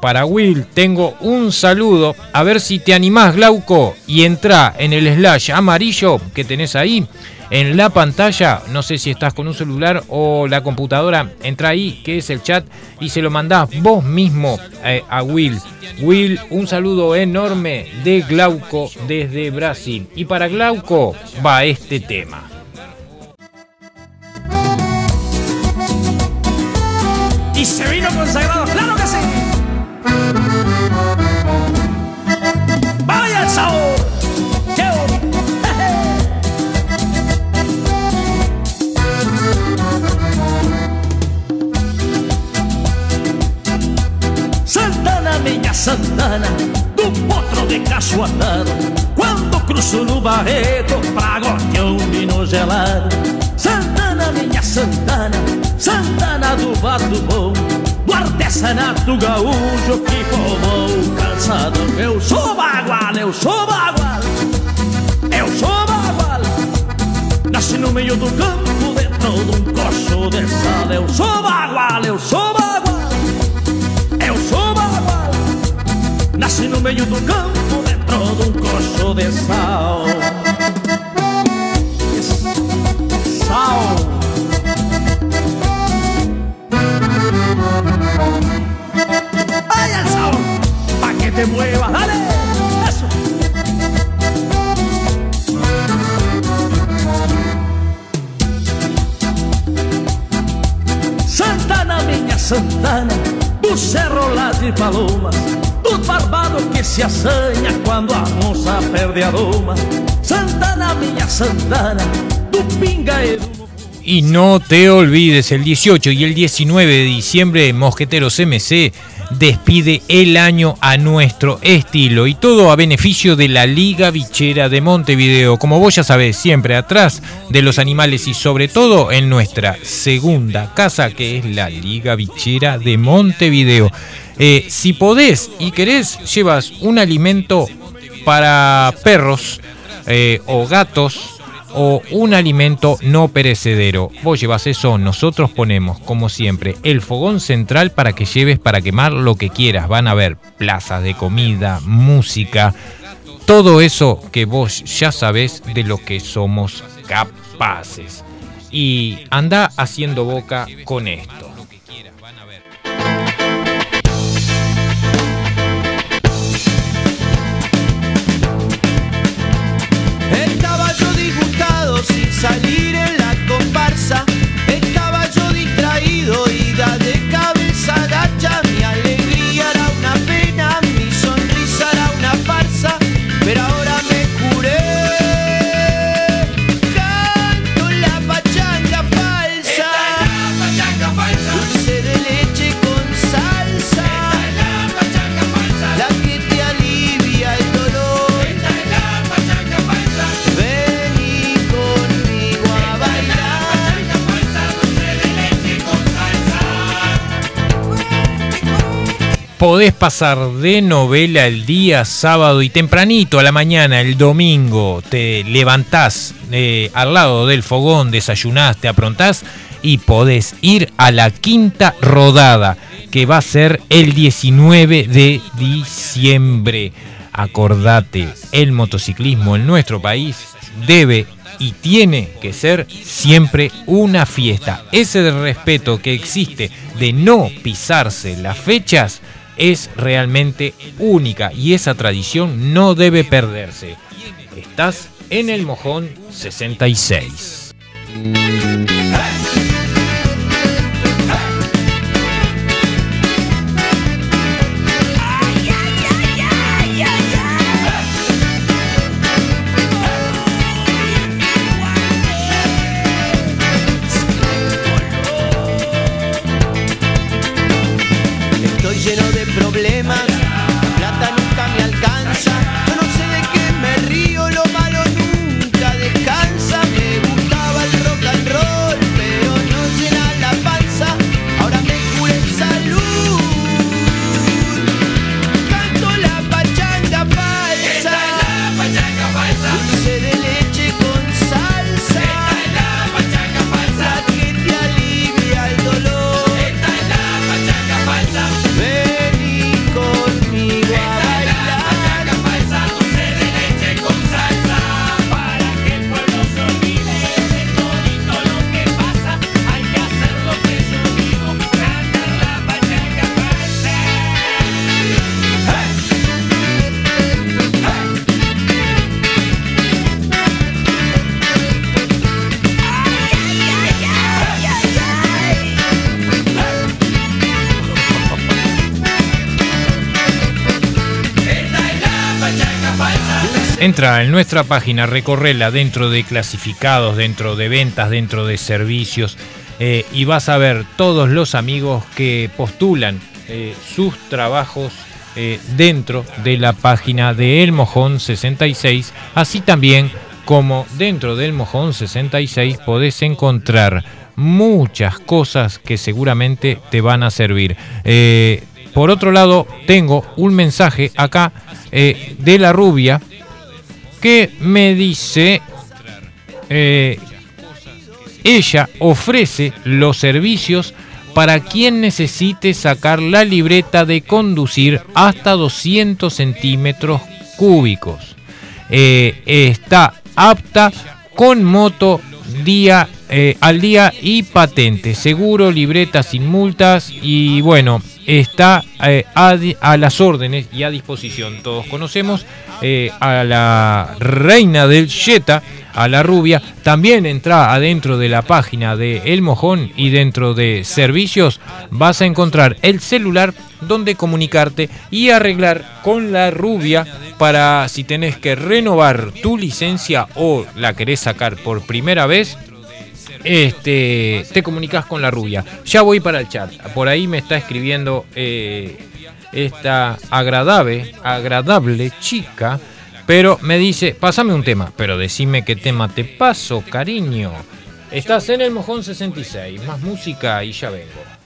para Will tengo un saludo. A ver si te animás, Glauco, y entra en el slash amarillo que tenés ahí. En la pantalla, no sé si estás con un celular o la computadora, entra ahí, que es el chat, y se lo mandás vos mismo eh, a Will. Will, un saludo enorme de Glauco desde Brasil. Y para Glauco va este tema. Y se vino consagrado, Santana, do potro de cachoatado. Quando cruzo no Barreto, pra Gordião e no gelado. Santana, minha Santana, Santana do Vato Bom. Do artesanato gaúcho que formou calçado. Eu sou bagual, eu sou bagual, eu sou bagual. Nasci no meio do campo, dentro de um cocho de sal. Eu sou bagual, eu sou bagual. Nasci no meio do campo Dentro de um cocho de sal Sal Ay, el sal Pa' que te muevas, dale Eso. Santana, minha Santana, do Cerro lá de Palomas, Y no te olvides, el 18 y el 19 de diciembre Mosqueteros MC despide el año a nuestro estilo y todo a beneficio de la Liga Bichera de Montevideo. Como vos ya sabés, siempre atrás de los animales y sobre todo en nuestra segunda casa que es la Liga Bichera de Montevideo. Eh, si podés y querés, llevas un alimento para perros eh, o gatos o un alimento no perecedero. Vos llevas eso, nosotros ponemos, como siempre, el fogón central para que lleves para quemar lo que quieras. Van a ver plazas de comida, música, todo eso que vos ya sabés de lo que somos capaces. Y anda haciendo boca con esto. passarinho. Podés pasar de novela el día sábado y tempranito a la mañana, el domingo, te levantás eh, al lado del fogón, desayunás, te aprontás y podés ir a la quinta rodada, que va a ser el 19 de diciembre. Acordate, el motociclismo en nuestro país debe y tiene que ser siempre una fiesta. Ese respeto que existe de no pisarse las fechas es realmente única y esa tradición no debe perderse. Estás en el Mojón 66. Entra en nuestra página, recorrela dentro de clasificados, dentro de ventas, dentro de servicios eh, y vas a ver todos los amigos que postulan eh, sus trabajos eh, dentro de la página de El Mojón 66, así también como dentro del Mojón 66 podés encontrar muchas cosas que seguramente te van a servir. Por otro lado, tengo un mensaje acá de la rubia me dice, eh, ella ofrece los servicios para quien necesite sacar la libreta de conducir hasta 200 centímetros cúbicos. Eh, está apta con moto día eh, al día y patente, seguro, libreta sin multas y bueno, está eh, a, las órdenes y a disposición. Todos conocemos eh, a la reina del Jetta, a la rubia. También entra adentro de la página de El Mojón y dentro de servicios vas a encontrar el celular donde comunicarte y arreglar con la rubia para si tenés que renovar tu licencia o la querés sacar por primera vez este, te comunicas con la rubia. Ya voy para el chat. Por ahí me está escribiendo eh, esta agradable, agradable chica. Pero me dice, pásame un tema. Pero decime qué tema te paso, cariño. Estás en el mojón 66. Más música y ya vengo.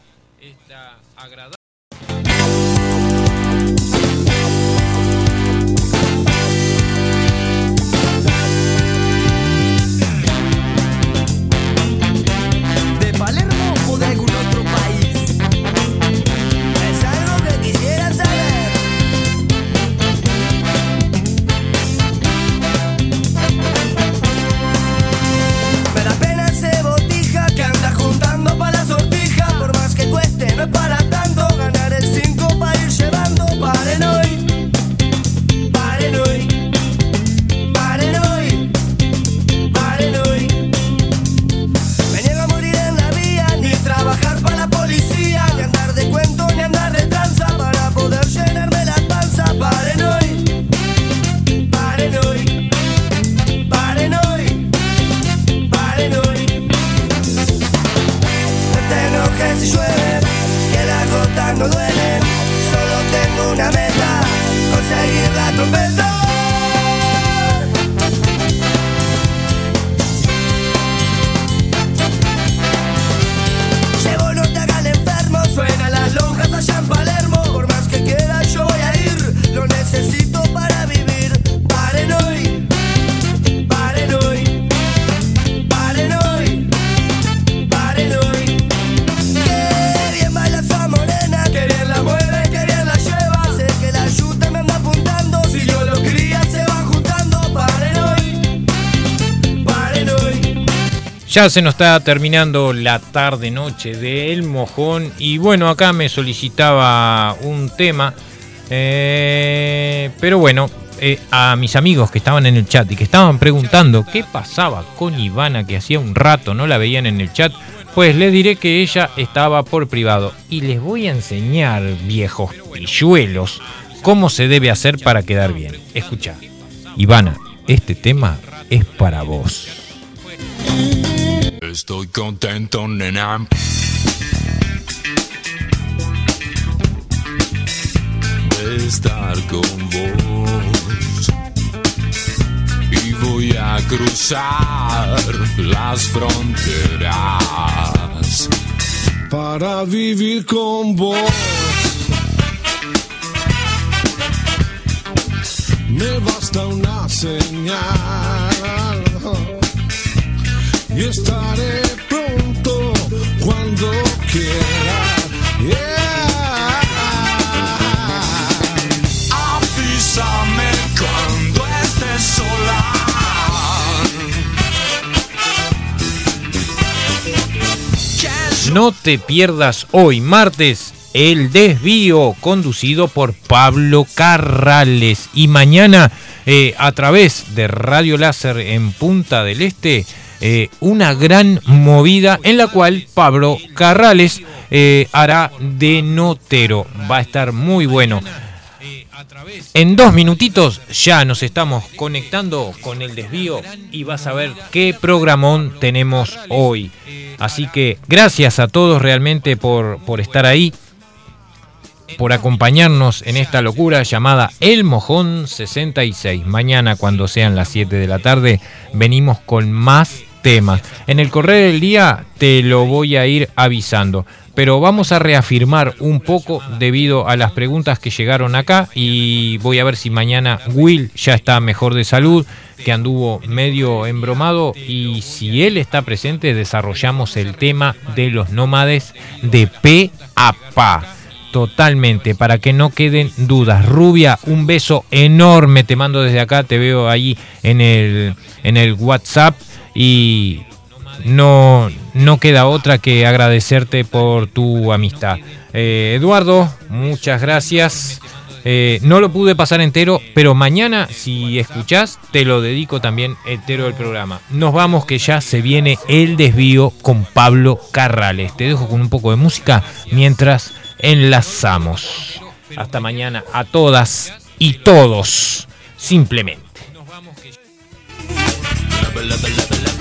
Ya se nos está terminando la tarde noche de El Mojón y bueno, acá me solicitaba un tema, eh, pero bueno, eh, a mis amigos que estaban en el chat y que estaban preguntando qué pasaba con Ivana, que hacía un rato no la veían en el chat, pues les diré que ella estaba por privado y les voy a enseñar, viejos pilluelos, cómo se debe hacer para quedar bien. Escucha, Ivana, este tema es para vos. Estoy contento, nena. De estar con vos. Y voy a cruzar las fronteras. para vivir con vos. Me basta una señal estaré pronto cuando quiera. Cuando. No te pierdas hoy, martes, el desvío conducido por Pablo Carrales. Y mañana, eh, a través de Radio Láser en Punta del Este, eh, una gran movida en la cual Pablo Carrales eh, hará de notero. Va a estar muy bueno. En dos minutitos ya nos estamos conectando con el desvío y vas a ver qué programón tenemos hoy. Así que gracias a todos realmente por, por estar ahí, por acompañarnos en esta locura llamada El Mojón 66. Mañana cuando sean las 7 de la tarde venimos con más temas. En el correr del día te lo voy a ir avisando pero vamos a reafirmar un poco debido a las preguntas que llegaron acá y voy a ver si mañana Will ya está mejor de salud, que anduvo medio embromado y si él está presente desarrollamos el tema de los nómades de P a Pa. Totalmente, para que no queden dudas. Rubia, un beso enorme, te mando desde acá, te veo ahí en el, en el WhatsApp y no, no queda otra que agradecerte por tu amistad. Eh, Eduardo, muchas gracias. Eh, no lo pude pasar entero, pero mañana, si escuchás, te lo dedico también entero del programa. Nos vamos que ya se viene el desvío con Pablo Carrales. Te dejo con un poco de música mientras enlazamos. Hasta mañana a todas y todos, simplemente. Se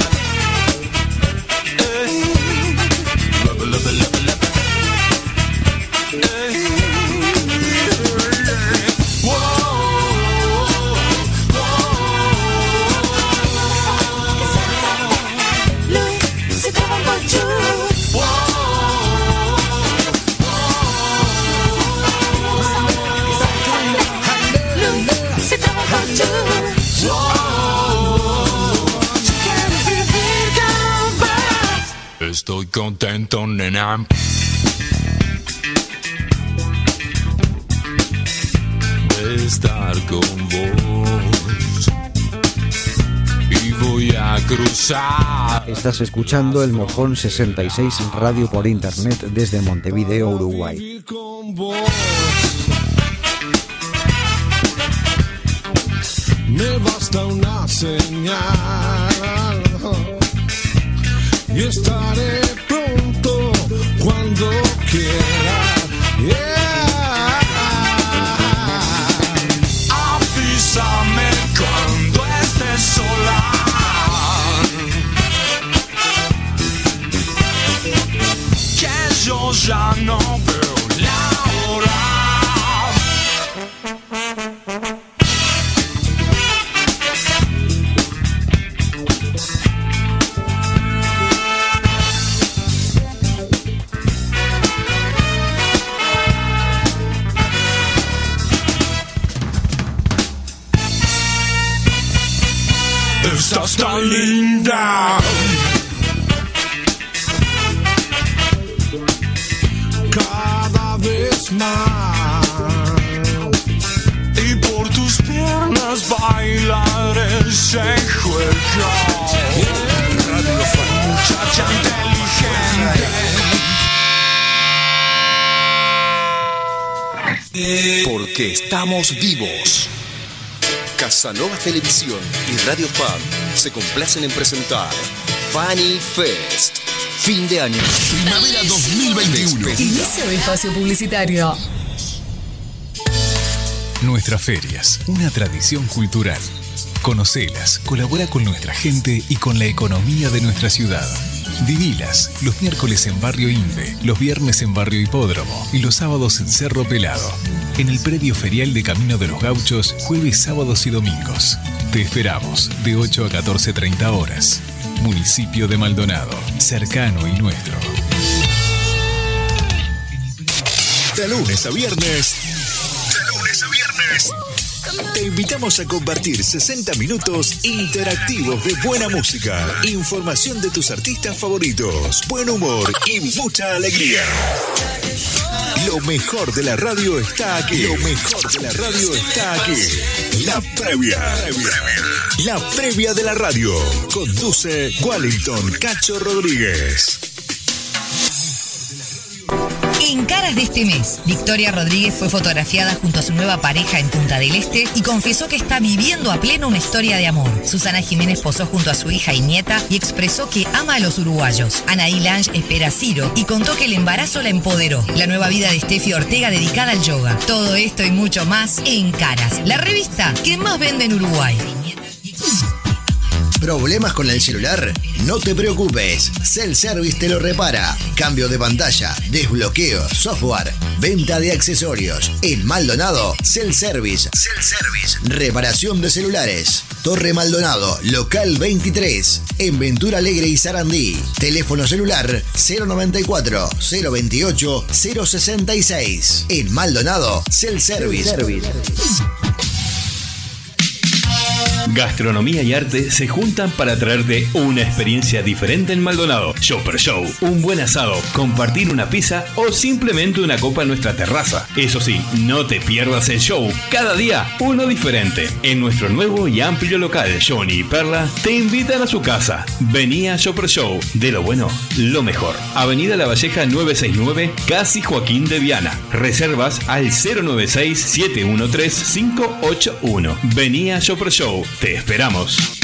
Estoy contento, nena. De estar con vos. Y voy a cruzar. Estás escuchando el Mojón 66 Radio por Internet desde Montevideo, Uruguay. Me basta una señal y estaré pronto cuando quiera. Yeah. Cuando estés sola. Que yo ya no veo linda. cada vez más. Y por tus piernas bailar ese juego. Muchacha inteligente. Porque estamos vivos. Casanova Televisión y Radio Fan se complacen en presentar Funny Fest. Fin de año. Primavera 2021. Inicio de espacio publicitario. Nuestras ferias, una tradición cultural. Conocelas, colabora con nuestra gente y con la economía de nuestra ciudad. Vivilas, los miércoles en Barrio Inde, los viernes en Barrio Hipódromo y los sábados en Cerro Pelado. En el predio ferial de Camino de los Gauchos, jueves, sábados y domingos. Te esperamos de 8 a 14.30 horas. Municipio de Maldonado, cercano y nuestro. De lunes a viernes. Te invitamos a compartir 60 minutos interactivos de buena música, información de tus artistas favoritos, buen humor y mucha alegría. Lo mejor de la radio está aquí. Lo mejor de la radio está aquí. La previa. La previa de la radio. Conduce Wellington Cacho Rodríguez. De este mes. Victoria Rodríguez fue fotografiada junto a su nueva pareja en Punta del Este y confesó que está viviendo a pleno una historia de amor. Susana Jiménez posó junto a su hija y nieta y expresó que ama a los uruguayos. Anaí Lange espera a Ciro y contó que el embarazo la empoderó. La nueva vida de Steffi Ortega dedicada al yoga. Todo esto y mucho más en Caras, la revista que más vende en Uruguay. ¿Problemas con el celular? No te preocupes, Cell Service te lo repara. Cambio de pantalla, desbloqueo, software, venta de accesorios. En Maldonado, Cell Service. Cell Service. Reparación de celulares. Torre Maldonado, local 23. En Ventura Alegre y Sarandí. Teléfono celular 094 028 066. En Maldonado, Cell Service. Gastronomía y arte se juntan para traerte una experiencia diferente en Maldonado. Shopper Show, un buen asado, compartir una pizza o simplemente una copa en nuestra terraza. Eso sí, no te pierdas el show. Cada día uno diferente. En nuestro nuevo y amplio local, Johnny y Perla te invitan a su casa. Vení a Shopper Show. De lo bueno, lo mejor. Avenida La Valleja 969, Casi Joaquín de Viana. Reservas al 096-713-581. Vení a Shopper Show. Te esperamos.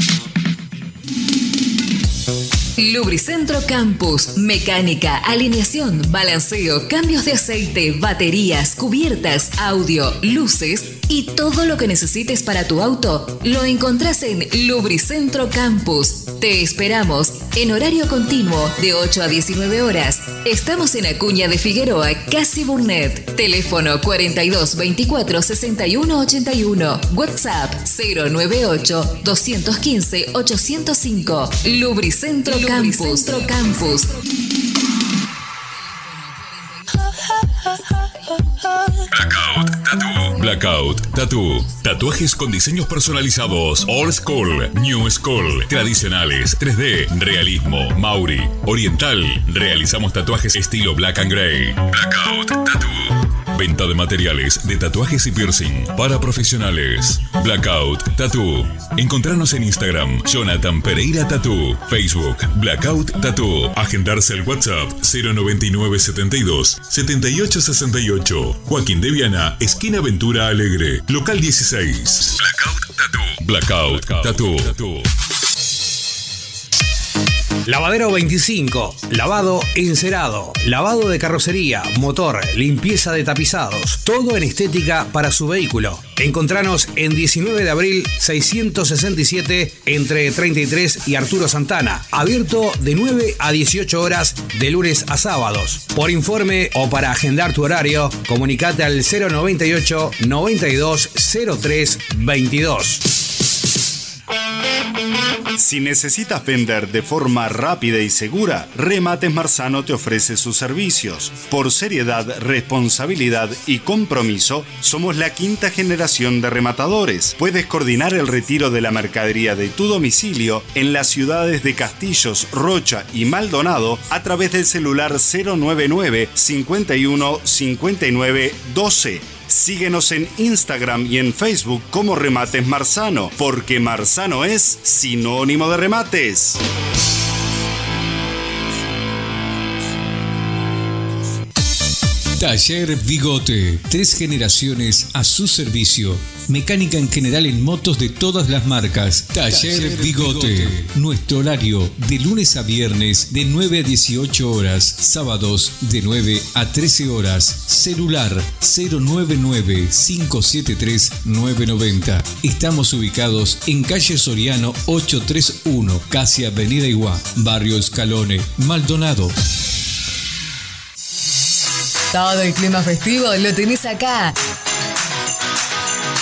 Lubricentro Campus, mecánica, alineación, balanceo, cambios de aceite, baterías, cubiertas, audio, luces y todo lo que necesites para tu auto lo encontrás en Lubricentro Campus. Te esperamos en horario continuo de 8 a 19 horas. Estamos en Acuña de Figueroa, casi Burnet. Teléfono 42 24 61 81. WhatsApp 098 215 805. Lubricentro Campus. Campus. Blackout Tattoo. Blackout Tattoo. Tatuajes con diseños personalizados. Old School, New School, tradicionales, 3D, realismo, Mauri, oriental. Realizamos tatuajes estilo Black and Gray. Blackout Tattoo. Venta de materiales de tatuajes y piercing para profesionales. Blackout Tattoo. Encontrarnos en Instagram, Jonathan Pereira Tattoo. Facebook, Blackout Tattoo. Agendarse al WhatsApp 09972 7868. Joaquín de Viana, esquina Ventura Alegre, local 16. Blackout Tattoo. Blackout Tattoo. Lavadero 25, lavado encerado, lavado de carrocería, motor, limpieza de tapizados, todo en estética para su vehículo. Encontranos en 19 de abril 667 entre 33 y Arturo Santana, abierto de 9 a 18 horas de lunes a sábados. Por informe o para agendar tu horario, comunicate al 098 92 03 22. Si necesitas vender de forma rápida y segura, Remates Marzano te ofrece sus servicios. Por seriedad, responsabilidad y compromiso, somos la quinta generación de rematadores. Puedes coordinar el retiro de la mercadería de tu domicilio en las ciudades de Castillos, Rocha y Maldonado a través del celular 099 51 59 12. Síguenos en Instagram y en Facebook como Remates Marzano, porque Marzano es sinónimo de remates. Taller Bigote. Tres generaciones a su servicio. Mecánica en general en motos de todas las marcas. Taller, Bigote. Nuestro horario de lunes a viernes de 9 a 18 horas. Sábados de 9 a 13 horas. Celular 099-573-990. Estamos ubicados en calle Soriano 831, casi Avenida Iguá, Barrio Escalone, Maldonado. Todo el clima festivo lo tenés acá.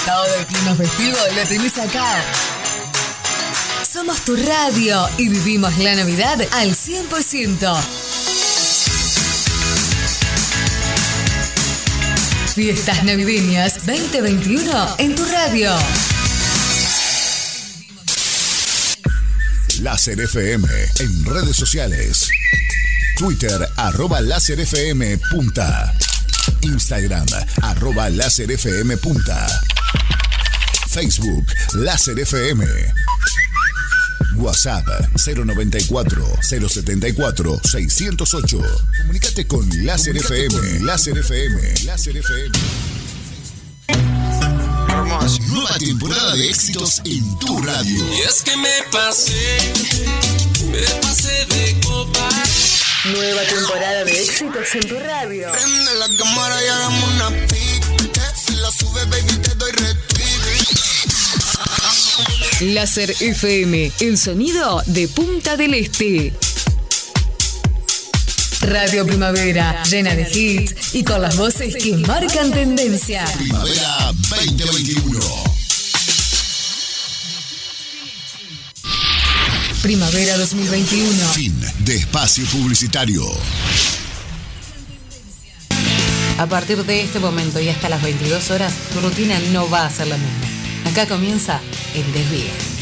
Todo el clima festivo lo tenés acá. Somos tu radio y vivimos la Navidad al 100%. Fiestas navideñas 2021 en tu radio. Láser FM en redes sociales. Twitter arroba láser FM punta. Instagram arroba láser FM punta. Facebook Láser FM. WhatsApp 094 074 608. Comunicate con Láser FM. Con Láser FM. Láser FM. Nueva temporada de éxitos en tu radio. Y es que me pasé, me pasé de copa. Nueva temporada de éxitos en tu radio. Prende la cámara y hagamos una pic. Si la sube, baby, te doy Láser FM, el sonido de Punta del Este. Radio Primavera, llena de hits y con las voces que marcan tendencia. Primavera 2021. Primavera 2021. Fin de espacio publicitario. A partir de este momento y hasta las 22 horas, tu rutina no va a ser la misma. Acá comienza el desvío.